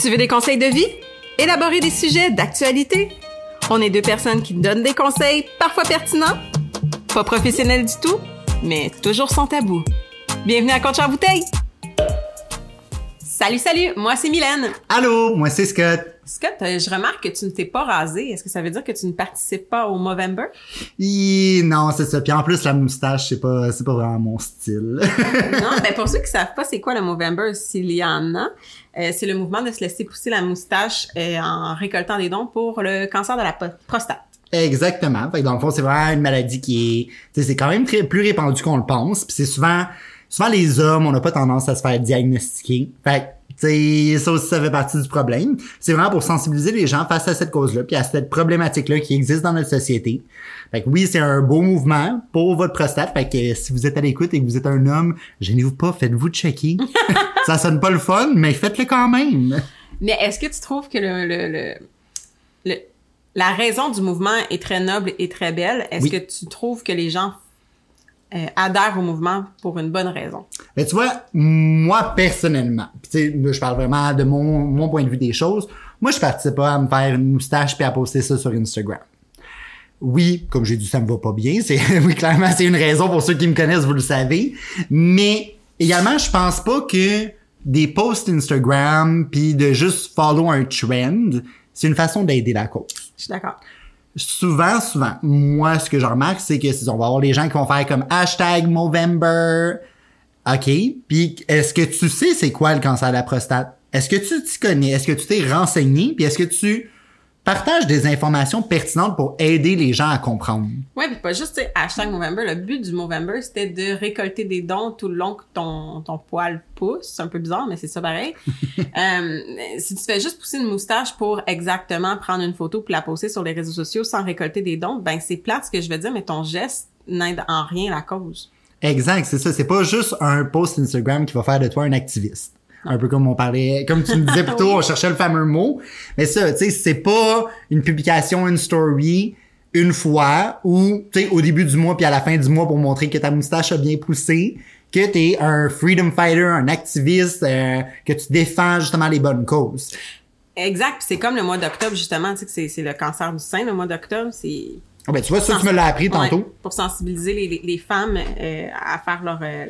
Tu veux des conseils de vie? Élaborer des sujets d'actualité? On est deux personnes qui donnent des conseils parfois pertinents, pas professionnels du tout, mais toujours sans tabou. Bienvenue à Compte Bouteille! Salut, salut! Moi, c'est Mylène. Allô, moi, c'est Scott. Scott, euh, je remarque que tu ne t'es pas rasé. Est-ce que ça veut dire que tu ne participes pas au Movember? Hi, non, c'est ça. Puis en plus, la moustache, c'est pas, c'est pas vraiment mon style. non, ben pour ceux qui savent pas c'est quoi le Movember, s'il y en a, euh, c'est le mouvement de se laisser pousser la moustache euh, en récoltant des dons pour le cancer de la prostate. Exactement. Fait que dans le fond, c'est vraiment une maladie qui est, c'est quand même très plus répandu qu'on le pense. Puis c'est souvent, souvent les hommes, on n'a pas tendance à se faire diagnostiquer. Fait que, ça aussi, ça fait partie du problème. C'est vraiment pour sensibiliser les gens face à cette cause-là, puis à cette problématique-là qui existe dans notre société. Fait que oui, c'est un beau mouvement pour votre prostate. Fait que si vous êtes à l'écoute et que vous êtes un homme, gênez-vous pas, faites-vous checker. ça sonne pas le fun, mais faites-le quand même. Mais est-ce que tu trouves que le, le, le, la raison du mouvement est très noble et très belle? Est-ce que tu trouves que les gens euh, adhèrent au mouvement pour une bonne raison. Mais tu vois, moi personnellement, tu sais, je parle vraiment de mon, mon point de vue des choses. Moi, je participe pas à me faire une moustache puis à poster ça sur Instagram. Oui, comme j'ai dit, ça me va pas bien. C'est oui, clairement, c'est une raison pour ceux qui me connaissent, vous le savez. Mais également, je pense pas que des posts Instagram puis de juste follow un trend, c'est une façon d'aider la cause. Je suis d'accord souvent, souvent, moi, ce que je remarque, c'est que on va avoir les gens qui vont faire comme hashtag Movember. OK. Puis, est-ce que tu sais c'est quoi le cancer de la prostate? Est-ce que tu t'y connais? Est-ce que tu t'es renseigné? Puis, est-ce que tu partage des informations pertinentes pour aider les gens à comprendre. Ouais, puis pas juste hashtag Movember. Le but du Movember, c'était de récolter des dons tout le long que ton, ton poil pousse. C'est un peu bizarre, mais c'est ça pareil. euh, si tu fais juste pousser une moustache pour exactement prendre une photo puis la poster sur les réseaux sociaux sans récolter des dons, ben c'est plate ce que je veux dire, mais ton geste n'aide en rien la cause. Exact, c'est ça. C'est pas juste un post Instagram qui va faire de toi un activiste un peu comme on parlait, comme tu me disais plus tôt, on cherchait le fameux mot. Mais ça, tu sais, c'est pas une publication, une story une fois ou, tu sais, au début du mois puis à la fin du mois pour montrer que ta moustache a bien poussé, que t'es un freedom fighter, un activiste, euh, que tu défends justement les bonnes causes. Exact. C'est comme le mois d'octobre, justement, tu sais, que c'est le cancer du sein, le mois d'octobre, c'est... Ah ben, tu vois, ça, tu me l'as appris tantôt. pour sensibiliser les, les, femmes euh, à faire leur... Euh,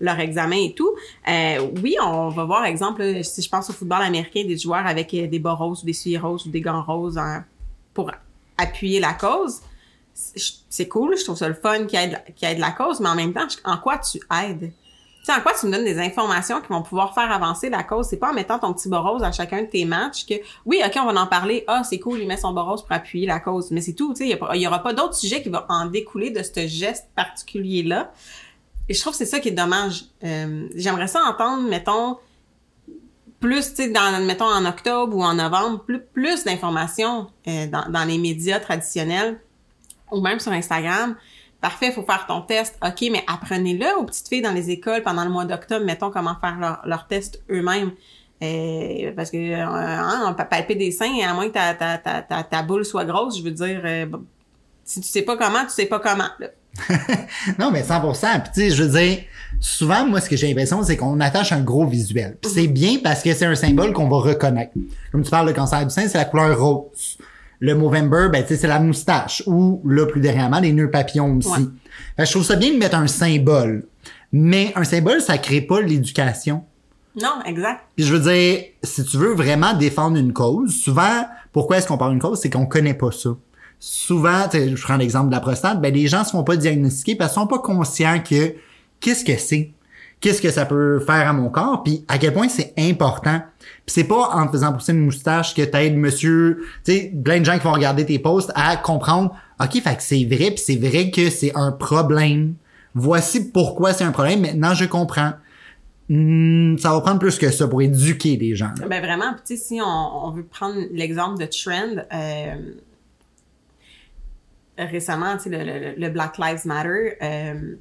leur examen et tout. Euh, oui, on va voir, exemple, si je pense au football américain, des joueurs avec euh, des bas roses ou des souliers roses ou des gants roses hein, pour appuyer la cause. C'est cool, je trouve ça le fun qui aide, qui aide la cause, mais en même temps, en quoi tu aides? Tu sais, en quoi tu me donnes des informations qui vont pouvoir faire avancer la cause? C'est pas en mettant ton petit bas rose à chacun de tes matchs que, oui, OK, on va en parler. Ah, c'est cool, il met son bas rose pour appuyer la cause. Mais c'est tout, tu sais, il y, aura pas d'autres sujets qui vont en découler de ce geste particulier-là. Et je trouve que c'est ça qui est dommage. Euh, J'aimerais ça entendre, mettons, plus, tu sais, dans, mettons, en octobre ou en novembre, plus, plus d'informations euh, dans, dans les médias traditionnels ou même sur Instagram. Parfait, il faut faire ton test. OK, mais apprenez-le aux petites filles dans les écoles pendant le mois d'octobre, mettons, comment faire leur, leur test eux-mêmes. Euh, parce que euh, hein, palper des seins, à moins que ta, ta, ta, ta, ta boule soit grosse, je veux dire, euh, si tu sais pas comment, tu sais pas comment. Là. non, mais 100%. Puis tu sais, je veux dire, souvent, moi, ce que j'ai l'impression, c'est qu'on attache un gros visuel. Puis c'est bien parce que c'est un symbole qu'on va reconnaître. Comme tu parles, le cancer du sein, c'est la couleur rose. Le Movember, ben, tu sais, c'est la moustache. Ou, là, plus dernièrement, les nœuds papillons aussi. je trouve ça bien de mettre un symbole. Mais un symbole, ça crée pas l'éducation. Non, exact. Puis je veux dire, si tu veux vraiment défendre une cause, souvent, pourquoi est-ce qu'on parle d'une cause? C'est qu'on connaît pas ça souvent, je prends l'exemple de la prostate, ben les gens se font pas diagnostiquer parce qu'ils sont pas conscients que qu'est-ce que c'est, qu'est-ce que ça peut faire à mon corps, puis à quel point c'est important? Puis c'est pas en te faisant pousser une moustache que t'aides monsieur, tu sais, plein de gens qui vont regarder tes posts à comprendre, ok, fait que c'est vrai, puis c'est vrai que c'est un problème. Voici pourquoi c'est un problème. Maintenant, je comprends. Hmm, ça va prendre plus que ça pour éduquer les gens. Ben vraiment, tu sais, si on, on, veut prendre l'exemple de Trend, euh, récemment, tu sais, le, le, Black Lives Matter, euh,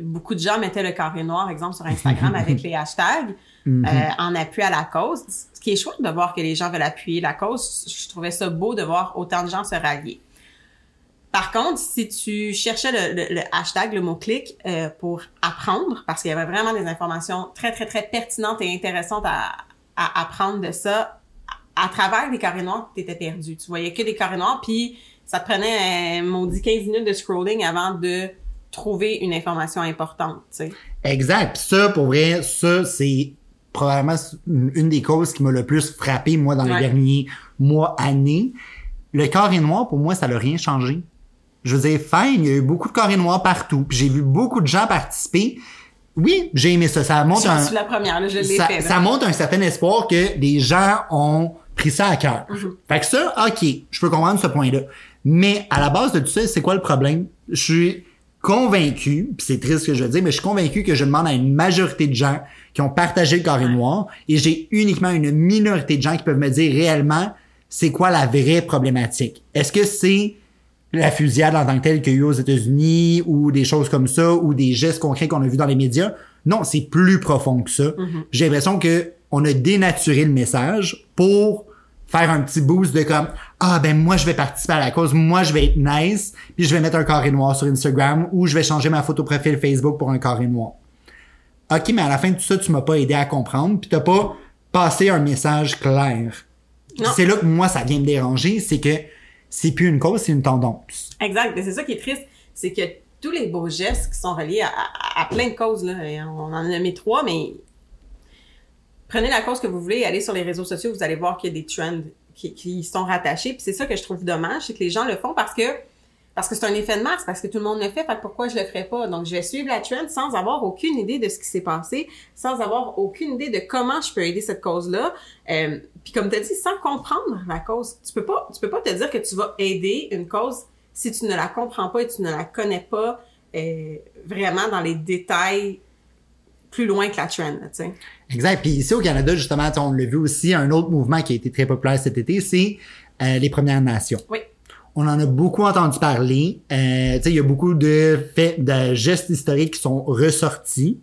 beaucoup de gens mettaient le carré noir, exemple, sur Instagram avec les hashtags mm-hmm. euh, en appui à la cause. Ce qui est chouette de voir que les gens veulent appuyer la cause. Je trouvais ça beau de voir autant de gens se rallier. Par contre, si tu cherchais le, le, hashtag, le mot-clic euh, pour apprendre, parce qu'il y avait vraiment des informations très, très, très pertinentes et intéressantes à, à apprendre de ça, à travers les carrés noirs, t'étais perdu. Tu voyais que des carrés noirs, puis ça te prenait, euh, maudit 15 minutes de scrolling avant de trouver une information importante, tu sais. Exact. Ça, pour vrai, ça, c'est probablement une des causes qui m'a le plus frappé, moi, dans les derniers mois, années. Le carré noir, pour moi, ça n'a rien changé. Je veux dire, fine, il y a eu beaucoup de carrés noirs partout. Puis j'ai vu beaucoup de gens participer. Oui, j'ai aimé ça. Ça montre un, la première, là, je ça, fait. là. ça montre un certain espoir que les gens ont pris ça à cœur. Mhm. Fait que ça, ok, je peux comprendre ce point-là. Mais à la base de tout ça, c'est quoi le problème? Je suis convaincu, puis c'est triste ce que je veux dire, mais je suis convaincu que je demande à une majorité de gens qui ont partagé le carré noir et j'ai uniquement une minorité de gens qui peuvent me dire réellement c'est quoi la vraie problématique? Est-ce que c'est la fusillade en tant que telle qu'il y a eu aux États-Unis ou des choses comme ça ou des gestes concrets qu'on a vus dans les médias? Non, c'est plus profond que ça. J'ai l'impression que on a dénaturé le message pour faire un petit boost de comme ah ben moi je vais participer à la cause, moi je vais être nice, puis je vais mettre un carré noir sur Instagram ou je vais changer ma photo profil Facebook pour un carré noir. OK, mais à la fin de tout ça, tu m'as pas aidé à comprendre, puis t'as pas passé un message clair. C'est là que moi ça vient me déranger, c'est que c'est plus une cause, c'est une tendance. Exact. Mais c'est ça qui est triste, c'est que tous les beaux gestes qui sont reliés à, à- à plein de causes, là, on en a nommé trois, mais prenez la cause que vous voulez, allez sur les réseaux sociaux, vous allez voir qu'il y a des trends qui, qui sont rattachés. Puis c'est ça que je trouve dommage, c'est que les gens le font parce que parce que c'est un effet de masse, parce que tout le monde le fait, fait pourquoi je le ferais pas? Donc, je vais suivre la trend sans avoir aucune idée de ce qui s'est passé, sans avoir aucune idée de comment je peux aider cette cause-là. Euh, puis comme tu as dit, sans comprendre la cause, tu peux pas, tu peux pas te dire que tu vas aider une cause si tu ne la comprends pas et tu ne la connais pas euh, vraiment dans les détails plus loin que la trend, tu sais. Exact. Puis ici au Canada, justement, on l'a vu aussi, un autre mouvement qui a été très populaire cet été, c'est euh, les Premières Nations. Oui. On en a beaucoup entendu parler. Euh, tu sais, il y a beaucoup de faits, de gestes historiques qui sont ressortis.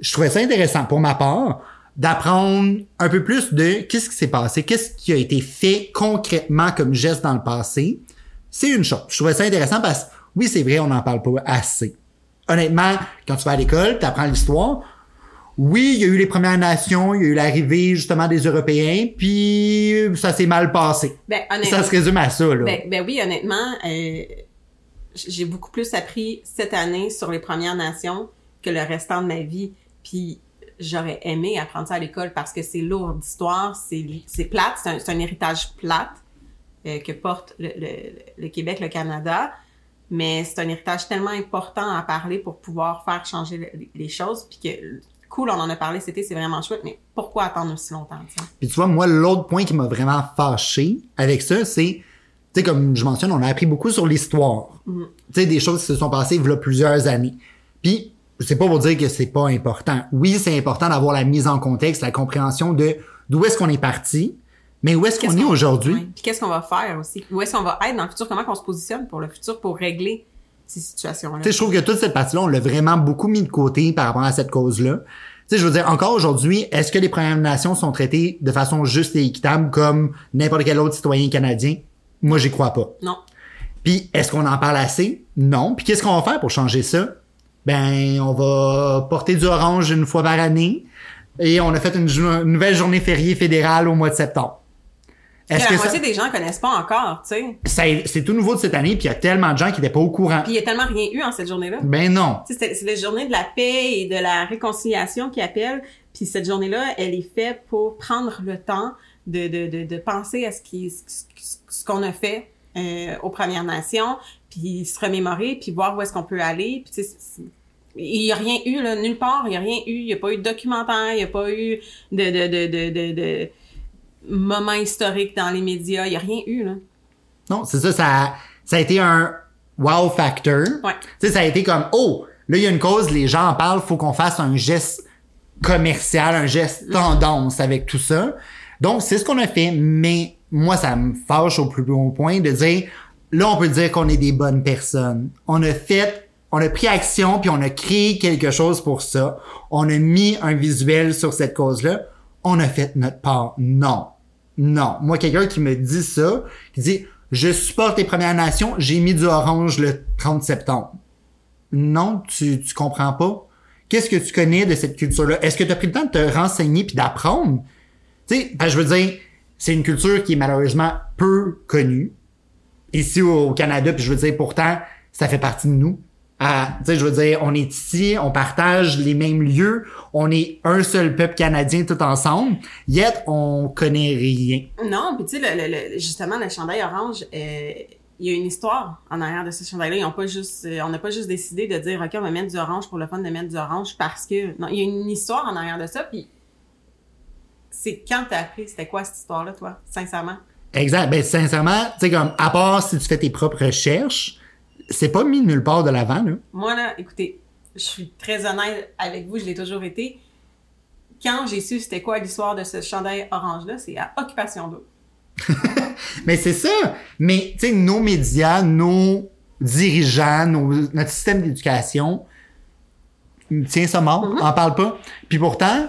Je trouvais ça intéressant pour ma part d'apprendre un peu plus de qu'est-ce qui s'est passé, qu'est-ce qui a été fait concrètement comme geste dans le passé. C'est une chose. Je trouvais ça intéressant parce que oui, c'est vrai, on n'en parle pas assez. Honnêtement, quand tu vas à l'école, tu apprends l'histoire. Oui, il y a eu les Premières Nations, il y a eu l'arrivée justement des Européens, puis ça s'est mal passé. Ben, Ça se résume à ça, là. Ben, ben oui, honnêtement, euh, j'ai beaucoup plus appris cette année sur les Premières Nations que le restant de ma vie. Puis j'aurais aimé apprendre ça à l'école parce que c'est lourd d'histoire, c'est plate, c'est un, héritage plate euh, que porte le, le- le Québec, le Canada. Mais c'est un héritage tellement important à parler pour pouvoir faire changer le- les choses. Puis que cool, on en a parlé cet été, c'est vraiment chouette. Mais pourquoi attendre aussi longtemps? Puis tu vois, moi, l'autre point qui m'a vraiment fâché avec ça, c'est, tu sais, comme je mentionne, on a appris beaucoup sur l'histoire. Tu sais, des choses qui se sont passées il y a plusieurs années. Puis, c'est pas pour dire que c'est pas important. Oui, c'est important d'avoir la mise en contexte, la compréhension de d'où est-ce qu'on est parti, mais où est-ce qu'on est qu'on- aujourd'hui? ouais. Puis qu'est-ce qu'on va faire aussi? Où est-ce qu'on va être dans le futur? Comment qu'on se positionne pour le futur pour régler ces situations-là? Tu sais, je trouve que toute cette partie-là, on l'a vraiment beaucoup mis de côté par rapport à cette cause-là. Tu sais, je veux dire, encore aujourd'hui, est-ce que les Premières Nations sont traitées de façon juste et équitable comme n'importe quel autre citoyen canadien? Moi, j'y crois pas. Non. Puis, est-ce qu'on en parle assez? Non. Puis, qu'est-ce qu'on va faire pour changer ça? Ben, on va porter du orange une fois par année et on a fait une nouvelle journée fériée fédérale au mois de septembre. Est-ce la que ça, moitié des gens connaissent pas encore, tu sais. c'est tout nouveau de cette année puis il y a tellement de gens qui n'étaient pas au courant? Puis il y a tellement rien eu en cette journée-là. Ben non. C'est la journée de la paix et de la réconciliation qui appelle. Puis cette journée-là, elle est faite pour prendre le temps de, de, de, de penser à ce qui ce, qu'on a fait euh, aux Premières Nations, puis se remémorer, puis voir où est-ce qu'on peut aller. Puis il y a rien eu là, nulle part. Il y a rien eu. Il y a pas eu de documentaire. Il y a pas eu de de de de de, de moments historiques dans les médias. Il y a rien eu là. Non, c'est ça, ça a, ça a été un wow factor. Ouais. Tu sais, ça a été comme, oh, là, il y a une cause, les gens en parlent, faut qu'on fasse un geste commercial, un geste tendance avec tout ça. Donc, c'est ce qu'on a fait, mais moi, ça me fâche au plus haut point de dire, là, on peut dire qu'on est des bonnes personnes. On a fait, on a pris action, puis on a créé quelque chose pour ça. On a mis un visuel sur cette cause-là. On a fait notre part. Non. Non. Moi, quelqu'un qui me dit ça, qui dit, je supporte les Premières Nations, j'ai mis du orange le 30 septembre. Non, tu, tu comprends pas. Qu'est-ce que tu connais de cette culture-là? Est-ce que tu as pris le temps de te renseigner puis d'apprendre? Tu sais, ben, je veux dire, c'est une culture qui est malheureusement peu connue. Ici au Canada, puis je veux dire, pourtant, ça fait partie de nous. Ah, tu sais, je veux dire, on est ici, on partage les mêmes lieux, on est un seul peuple canadien tout ensemble, yet on connaît rien. Non, puis tu sais, justement, le chandail orange, euh, il y a une histoire en arrière de ce chandail-là. Ils ont pas juste, euh, on n'a pas juste décidé de dire, OK, on va mettre du orange pour le fun de mettre du orange parce que... Non, il y a une histoire en arrière de ça, puis c'est quand t'as appris, c'était quoi cette histoire-là, toi, sincèrement? Exact. Ben, sincèrement, tu sais, comme, à part si tu fais tes propres recherches, c'est pas mis nulle part de l'avant, là. Moi, là, écoutez, je suis très honnête avec vous, je l'ai toujours été. Quand j'ai su c'était quoi l'histoire de ce chandail orange-là, c'est à Occupation d'eau. Mais c'est ça. Mais, tu sais, nos médias, nos dirigeants, nos- notre système d'éducation, tiens ça mort, en parle pas. Puis pourtant,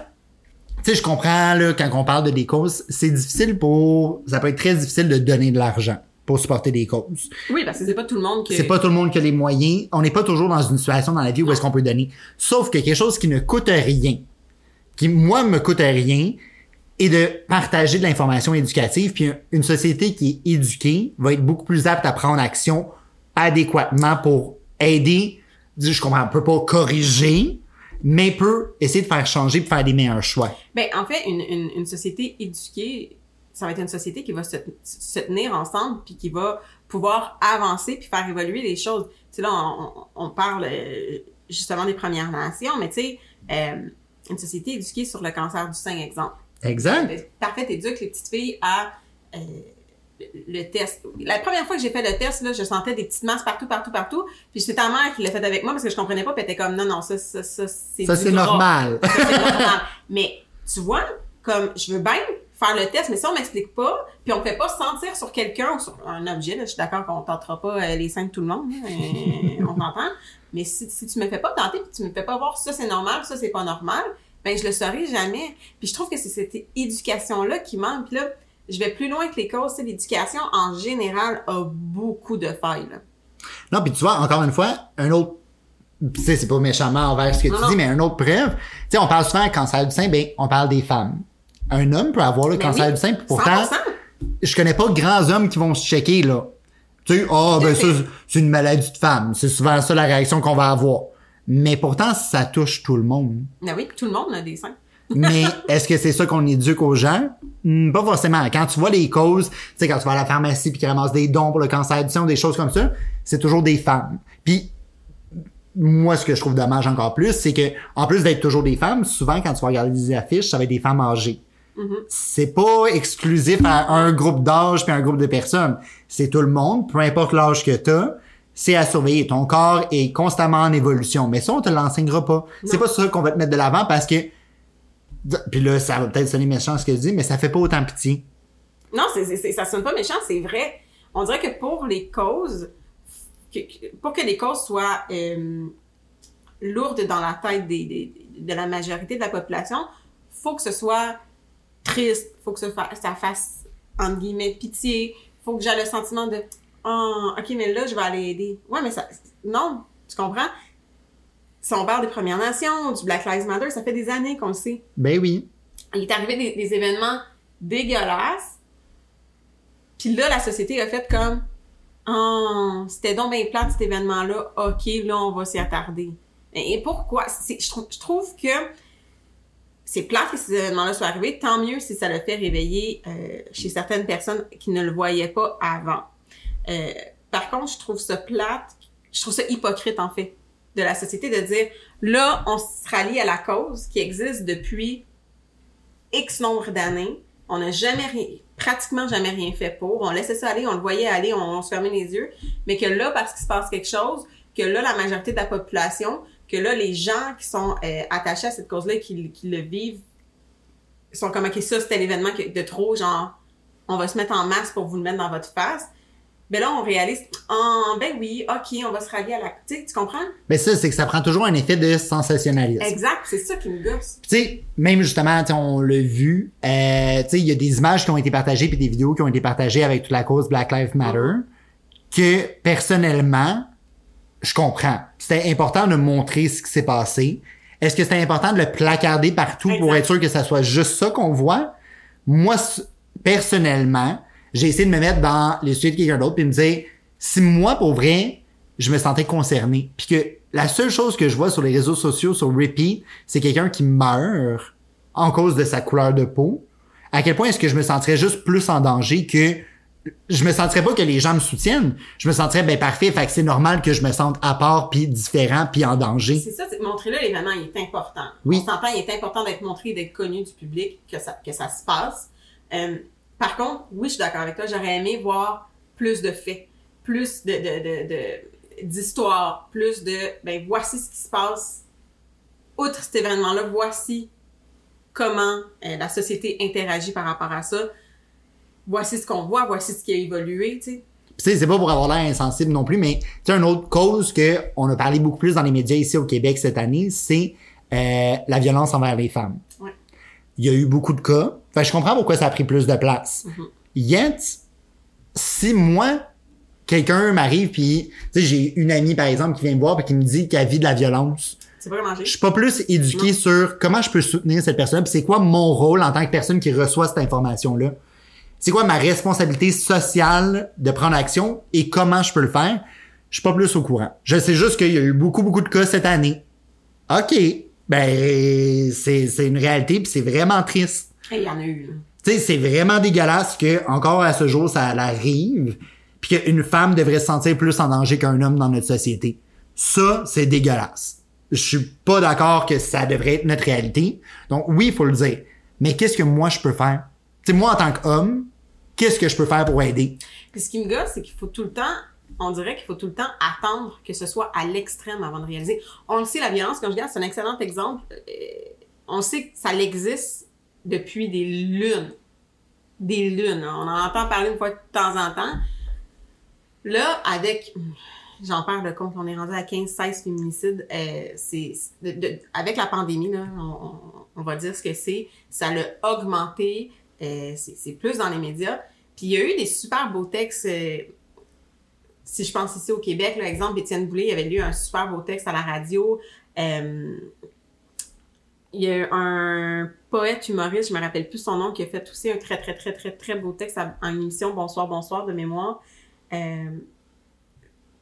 tu sais, je comprends, là, quand on parle de des causes, c'est difficile pour, ça peut être très difficile de donner de l'argent pour supporter des causes. Oui, parce que c'est pas tout le monde qui... C'est pas tout le monde qui a les moyens. On n'est pas toujours dans une situation dans la vie où est-ce qu'on peut donner. Sauf que quelque chose qui ne coûte rien, qui, moi, me coûte rien, et de partager de l'information éducative. Puis une société qui est éduquée va être beaucoup plus apte à prendre action adéquatement pour aider. Je comprends, on peut pas corriger, mais peut essayer de faire changer pour faire des meilleurs choix. Ben, en fait, une, une, une société éduquée, ça va être une société qui va se, se tenir ensemble puis qui va pouvoir avancer puis faire évoluer les choses. Tu sais, là, on, parle euh, justement des Premières Nations, mais tu sais, euh, une société éduquée sur le cancer du sein, exemple. Exact. Ben, Parfait éduque les petites filles à euh, le test. La première fois que j'ai fait le test, là, je sentais des petites masses partout, partout, partout. Puis c'est ta mère qui l'a fait avec moi parce que je comprenais pas. Puis elle était comme, non, non, ça, ça, ça, c'est Ça, du c'est gras. normal. Ça, c'est normal. Mais tu vois, comme je veux bien faire le test, mais si on m'explique pas, puis on me fait pas sentir sur quelqu'un ou sur un objet, là, je suis d'accord qu'on tentera pas euh, les seins de tout le monde, on t'entend. Mais si, si tu me fais pas tenter, puis tu me fais pas voir ça c'est normal, ça c'est pas normal, ben je le saurai jamais. Puis je trouve que c'est cette éducation-là qui manque. Puis là, je vais plus loin que les causes. L'éducation en général a beaucoup de failles. Là. Non, puis tu vois, encore une fois, un autre, tu sais, c'est pas méchamment envers ce que tu non. dis, mais un autre preuve. Tu sais, on parle souvent cancer du sein, ben, on parle des femmes. Un homme peut avoir le Ben cancer oui, du sein, pourtant, 100%. je connais pas de grands hommes qui vont se checker, là. Tu sais, ah, ben, ça, c'est une maladie de femme. C'est souvent ça la réaction qu'on va avoir. Mais pourtant, ça touche tout le monde. Ben oui, tout le monde a des seins. Mais est-ce que c'est ça qu'on éduque aux gens? Hmm, pas forcément. Quand tu vois les causes, tu sais, quand tu vas à la pharmacie puis qu'ils ramassent des dons pour le cancer du sein ou des choses comme ça, c'est toujours des femmes. Puis moi, ce que je trouve dommage encore plus, c'est que en plus d'être toujours des femmes, souvent quand tu vas regarder des affiches, ça va être des femmes âgées. C'est pas exclusif à un groupe d'âge puis un groupe de personnes. C'est tout le monde, peu importe l'âge que t'as, c'est à surveiller. Ton corps est constamment en évolution. Mais ça, on te l'enseignera pas. C'est pas ça qu'on va te mettre de l'avant parce que puis là, ça va peut-être sonner méchant ce que je dis, mais ça fait pas autant pitié. Non, c'est, c'est, ça sonne pas méchant, c'est vrai. On dirait que pour les causes, que- que- pour que les causes soient euh, lourdes dans la tête des, des- de la majorité de la population, faut que ce soit triste, faut que ce fa- ça fasse, entre guillemets, pitié, faut que j'ai le sentiment de « Oh, ok, mais là, je vais aller aider. » Ouais, mais ça... Non, tu comprends? Si on parle des Premières Nations, du Black Lives Matter, ça fait des années qu'on le sait Ben oui. il est arrivé des, des événements dégueulasses. Puis là, la société a fait comme Oh, c'était donc bien plate cet événement-là. OK, là, on va s'y attarder. Et, pourquoi? C'est- Je, trouve- je trouve que c'est plate que ces événements-là soient arrivés. Tant mieux si ça le fait réveiller euh, chez certaines personnes qui ne le voyaient pas avant. Euh, par contre, je trouve ça plate. Je trouve ça hypocrite, en fait, de la société de dire là, on se rallie à la cause qui existe depuis X nombre d'années. On n'a jamais rien, pratiquement jamais rien fait pour. On laissait ça aller, on le voyait aller, on, on se fermait les yeux. Mais que là, parce qu'il se passe quelque chose, que là, la majorité de la population, que là, les gens qui sont euh, attachés à cette cause-là, qui, qui le vivent, sont comme, OK, ça, c'était l'événement de trop, genre, on va se mettre en masse pour vous le mettre dans votre face. Ben là, on réalise, ah, ben oui, OK, on va se rallier à la... Tu sais, tu comprends? Ben ça, c'est que ça prend toujours un effet de sensationnalisme. Exact, c'est ça qui me gosse. Tu sais, même justement, on l'a vu, euh, tu sais, il y a des images qui ont été partagées puis des vidéos qui ont été partagées avec toute la cause Black Lives Matter que personnellement, je comprends. C'était important de montrer ce qui s'est passé. Est-ce que c'était important de le placarder partout pour être sûr que ça soit juste ça qu'on voit? Moi, personnellement, j'ai essayé de me mettre dans les sujets de quelqu'un d'autre puis me dire si moi pour vrai, je me sentais concerné puis que la seule chose que je vois sur les réseaux sociaux sur repeat, c'est quelqu'un qui meurt en cause de sa couleur de peau. À quel point est-ce que je me sentirais juste plus en danger que je me sentirais pas que les gens me soutiennent. Je me sentirais ben parfait, fait que c'est normal que je me sente à part puis différent puis en danger. C'est ça, c'est montrer là l'événement il est important. Oui. On s'entend, il est important d'être montré d'être connu du public que ça que ça se passe. Euh, par contre, oui, je suis d'accord avec toi, j'aurais aimé voir plus de faits, plus de de de, de d'histoires, plus de ben voici ce qui se passe outre cet événement-là, voici comment euh, la société interagit par rapport à ça. Voici ce qu'on voit, voici ce qui a évolué, tu sais. Puis, tu sais, c'est pas pour avoir l'air insensible non plus, mais tu sais, une autre cause que on a parlé beaucoup plus dans les médias ici au Québec cette année, c'est euh, la violence envers les femmes. Ouais. Il y a eu beaucoup de cas. Fait que je comprends pourquoi ça a pris plus de place. Mhm. Yet, si moi, quelqu'un m'arrive puis tu sais, j'ai une amie par exemple qui vient me voir et qui me dit qu'elle vit de la violence, C'est pas je suis pas plus éduqué sur comment je peux soutenir cette personne, puis c'est quoi mon rôle en tant que personne qui reçoit cette information-là. C'est quoi ma responsabilité sociale de prendre action et comment je peux le faire? Je suis pas plus au courant. Je sais juste qu'il y a eu beaucoup, beaucoup de cas cette année. OK. Ben, c'est, c'est une réalité puis c'est vraiment triste. Il y en a eu. Tu sais, c'est vraiment dégueulasse que encore à ce jour ça arrive, puis qu'une femme devrait se sentir plus en danger qu'un homme dans notre société. Ça, c'est dégueulasse. Je suis pas d'accord que ça devrait être notre réalité. Donc oui, il faut le dire. Mais qu'est-ce que moi je peux faire? Tu sais, moi en tant qu'homme, qu'est-ce que je peux faire pour aider? Puis ce qui me gosse, c'est qu'il faut tout le temps, on dirait qu'il faut tout le temps attendre que ce soit à l'extrême avant de réaliser. On le sait, la violence conjugale, c'est un excellent exemple. Euh, on sait que ça existe depuis des lunes. Des lunes. hein. On en entend parler une fois de temps en temps. Là, avec, j'en perds le compte, on est rendu à 15-16 féminicides. Euh, c'est, avec la pandémie, là, on, va dire ce que c'est. Ça l'a augmenté. Euh, c'est plus dans les médias. Il y a eu des super beaux textes. euh, si je pense ici au Québec, par exemple, Étienne Boulay avait lu un super beau texte à la radio. Euh, il y a un poète humoriste, je me rappelle plus son nom, qui a fait aussi un très, très, très, très, très beau texte en émission Bonsoir, bonsoir de mémoire, euh,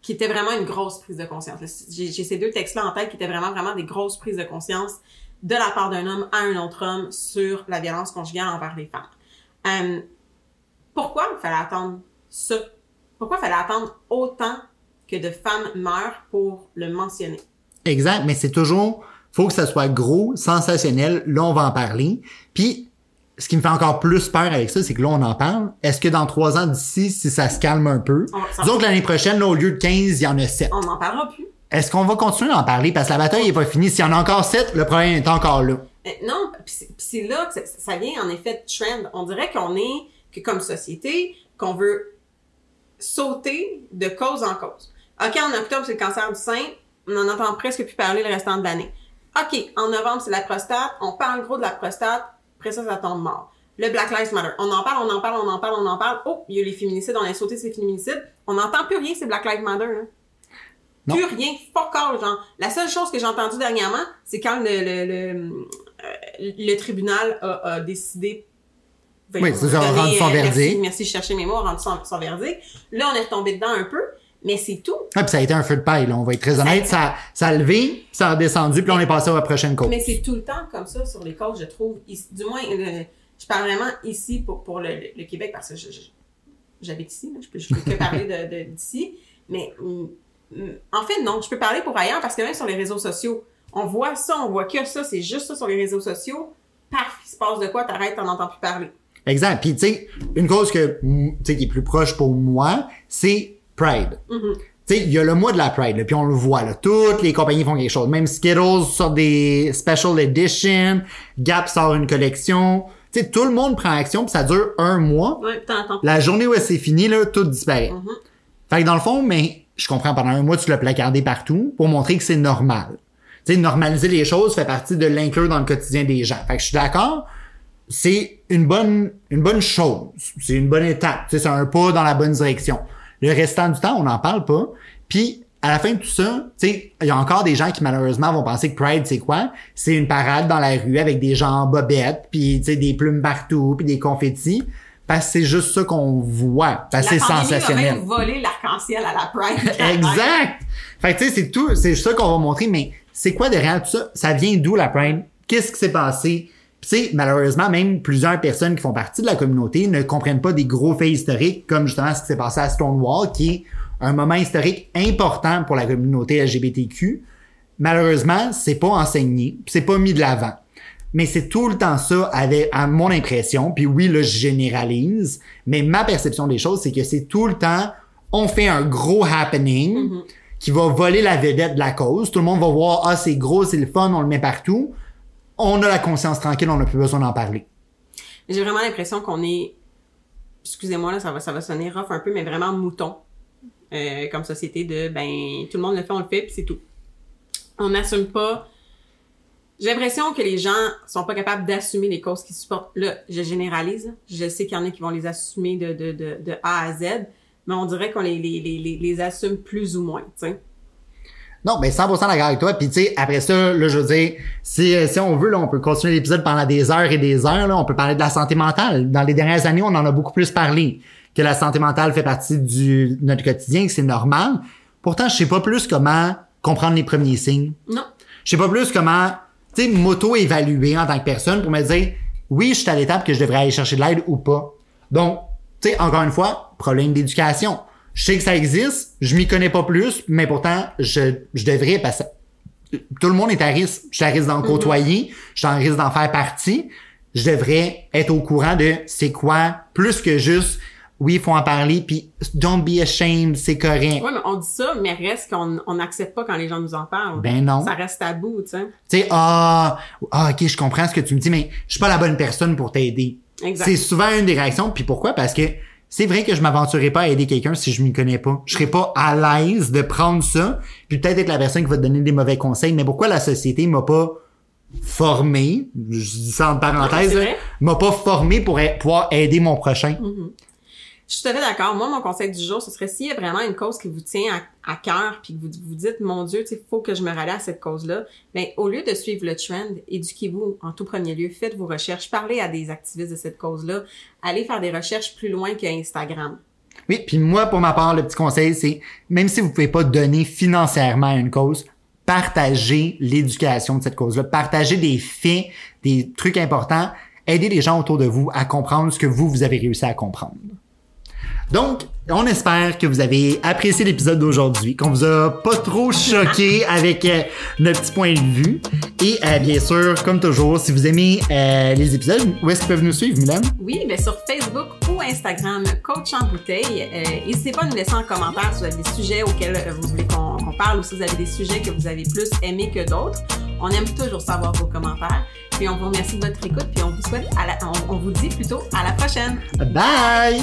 qui était vraiment une grosse prise de conscience. J'ai ces deux textes-là en tête qui étaient vraiment, vraiment des grosses prises de conscience de la part d'un homme à un autre homme sur la violence conjugale envers les femmes. Pourquoi il fallait attendre ça? Pourquoi il fallait attendre autant que de femmes meurent pour le mentionner? Exact, mais c'est toujours faut que ça soit gros, sensationnel, là on va en parler. Puis ce qui me fait encore plus peur avec ça, c'est que là on en parle. Est-ce que dans trois ans d'ici, si ça se calme un peu, disons que l'année prochaine, là, au lieu de 15, il y en a 7. on n'en parlera plus. Est-ce qu'on va continuer d'en parler? Parce que la bataille est pas finie. S'il y en a encore 7, le problème est encore là. Euh, non, puis c'est- puis c'est là que ça, ça vient en effet de trend. On dirait qu'on est, que comme société, qu'on veut sauter de cause en cause. OK, en octobre, c'est le cancer du sein. On en entend presque plus parler le restant de l'année. OK, en novembre, c'est la prostate. On parle gros de la prostate. Après ça, ça tombe mort. Le Black Lives Matter. On en parle, on en parle, on en parle, on en parle. Oh, il y a eu les féminicides, on a sauté ces féminicides. On n'entend plus rien, c'est Black Lives Matter. Là. Non. Plus rien, fuck all, genre. La seule chose que j'ai entendue dernièrement, c'est quand le, le, le, euh, le tribunal a, a décidé. Ben, Oui, c'est ça, donner, rendu son euh, verdict. Merci, merci, je cherchais mes mots, rendu son, son verdict. Là, on est retombé dedans un peu, mais c'est tout. Ah, puis ça a été un feu de paille, là. On va être très honnête. Ça, ça a levé, ça a descendu, puis on est passé à la prochaine côte. Mais c'est tout le temps comme ça sur les causes, je trouve. Ici- du moins, le- je parle vraiment ici pour, pour le, le Québec parce que j'habite ici, là. je peux, je peux que parler de, de- d'ici. Mais mm, en fait, non, je peux parler pour ailleurs parce que même sur les réseaux sociaux, on voit ça, on voit que ça, c'est juste ça sur les réseaux sociaux. Paf, il se passe de quoi, t'arrêtes, t'en entends plus parler. Exact. Puis, tu sais, une cause que, mm, tu sais, qui est plus proche pour moi, c'est Pride. Mhm. Tu sais, il y a le mois de la Pride, là, puis on le voit, là. Toutes les compagnies font quelque chose. Même Skittles sort des special edition, Gap sort une collection. Tu sais, tout le monde prend action, puis ça dure un mois. Ouais. La journée où c'est fini, là, tout disparaît. Mhm. Fait que dans le fond, mais je comprends, pendant un mois, tu l'as placardé partout pour montrer que c'est normal. Tu sais, normaliser les choses fait partie de l'inclure dans le quotidien des gens. Fait que je suis d'accord, c'est une bonne, une bonne chose. C'est une bonne étape. Tu sais, c'est un pas dans la bonne direction. Le restant du temps, on n'en parle pas. Puis, à la fin de tout ça, tu sais, il y a encore des gens qui malheureusement vont penser que Pride, c'est quoi? C'est une parade dans la rue avec des gens en bobettes, puis tu sais, des plumes partout, puis des confettis. parce que c'est juste ça qu'on voit. Parce que c'est sensationnel. a même volé l'arc-en-ciel à la Pride. Exact! Fait que tu sais, c'est tout, c'est ça qu'on va montrer, mais c'est quoi derrière tout ça? Ça vient d'où la Pride? Qu'est-ce qui s'est passé? Tu sais, malheureusement, même plusieurs personnes qui font partie de la communauté ne comprennent pas des gros faits historiques, comme justement ce qui s'est passé à Stonewall, qui est un moment historique important pour la communauté LGBTQ. Malheureusement, c'est pas enseigné, c'est pas mis de l'avant. Mais c'est tout le temps ça, avec, à mon impression, puis oui, là, je généralise, mais ma perception des choses, c'est que c'est tout le temps, on fait un gros happening qui va voler la vedette de la cause. Tout le monde va voir, ah, c'est gros, c'est le fun, on le met partout. On a la conscience tranquille, on n'a plus besoin d'en parler. J'ai vraiment l'impression qu'on est, excusez-moi, là, ça va, ça va sonner rough un peu, mais vraiment mouton. euh, comme société de, ben, tout le monde le fait, on le fait, puis c'est tout. On n'assume pas. J'ai l'impression que les gens sont pas capables d'assumer les causes qu'ils supportent. Là, je généralise. Je sais qu'il y en a qui vont les assumer de, de, de, A à Z, mais on dirait qu'on les, les, les, les assume plus ou moins, tu sais. Non, mais 100% d'accord avec toi. Puis tu sais, après ça, là, je veux dire, si, euh, si on veut, là, on peut continuer l'épisode pendant des heures et des heures. Là, on peut parler de la santé mentale. Dans les dernières années, on en a beaucoup plus parlé. Que la santé mentale fait partie du, de notre quotidien, que c'est normal. Pourtant, je sais pas plus comment comprendre les premiers signes. Non. Je sais pas plus comment, tu sais, m'auto-évaluer en tant que personne pour me dire, oui, je suis à l'étape que je devrais aller chercher de l'aide ou pas. Donc, tu sais, encore une fois, problème d'éducation. Je sais que ça existe, je m'y connais pas plus, mais pourtant, je, je devrais, parce que tout le monde est à risque. Je suis à risque d'en côtoyer, je suis à risque d'en faire partie. Je devrais être au courant de c'est quoi, plus que juste, oui, il faut en parler, puis don't be ashamed, c'est correct. Ouais, mais on dit ça, mais reste qu'on on n'accepte pas quand les gens nous en parlent. Ben non. Ça reste tabou, tu sais. Tu sais, ah, ah, ok, je comprends ce que tu me dis, mais je suis pas la bonne personne pour t'aider. Exact. C'est souvent une des réactions. Puis pourquoi? Parce que c'est vrai que je m'aventurerai pas à aider quelqu'un si je m'y connais pas. Je serais pas à l'aise de prendre ça, puis peut-être être la personne qui va te donner des mauvais conseils. Mais pourquoi la société m'a pas formé, je dis ça en parenthèse, m'a pas formé pour pouvoir aider mon prochain? Je suis d'accord. Moi, mon conseil du jour, ce serait s'il y a vraiment une cause qui vous tient à, cœur, puis que vous vous dites, mon Dieu, il faut que je me rallie à cette cause-là, ben, au lieu de suivre le trend, éduquez-vous en tout premier lieu, faites vos recherches, parlez à des activistes de cette cause-là, allez faire des recherches plus loin que Instagram. Oui, puis moi, pour ma part, le petit conseil, c'est même si vous pouvez pas donner financièrement à une cause, partagez l'éducation de cette cause-là, partagez des faits, des trucs importants, aidez les gens autour de vous à comprendre ce que vous, vous avez réussi à comprendre. Donc, on espère que vous avez apprécié l'épisode d'aujourd'hui, qu'on vous a pas trop choqué avec euh, notre petit point de vue. Et euh, bien sûr, comme toujours, si vous aimez euh, les épisodes, où est-ce qu'ils peuvent nous suivre, Milan? Oui, mais sur Facebook ou Instagram, Coach en bouteille. N'hésitez pas à nous laisser en commentaire si vous avez des sujets auxquels vous voulez qu'on parle ou si vous avez des sujets que vous avez plus aimés que d'autres. On aime toujours savoir vos commentaires. Puis on vous remercie de votre écoute. Puis on vous souhaite, à la- on, on vous dit plutôt à la prochaine. Bye!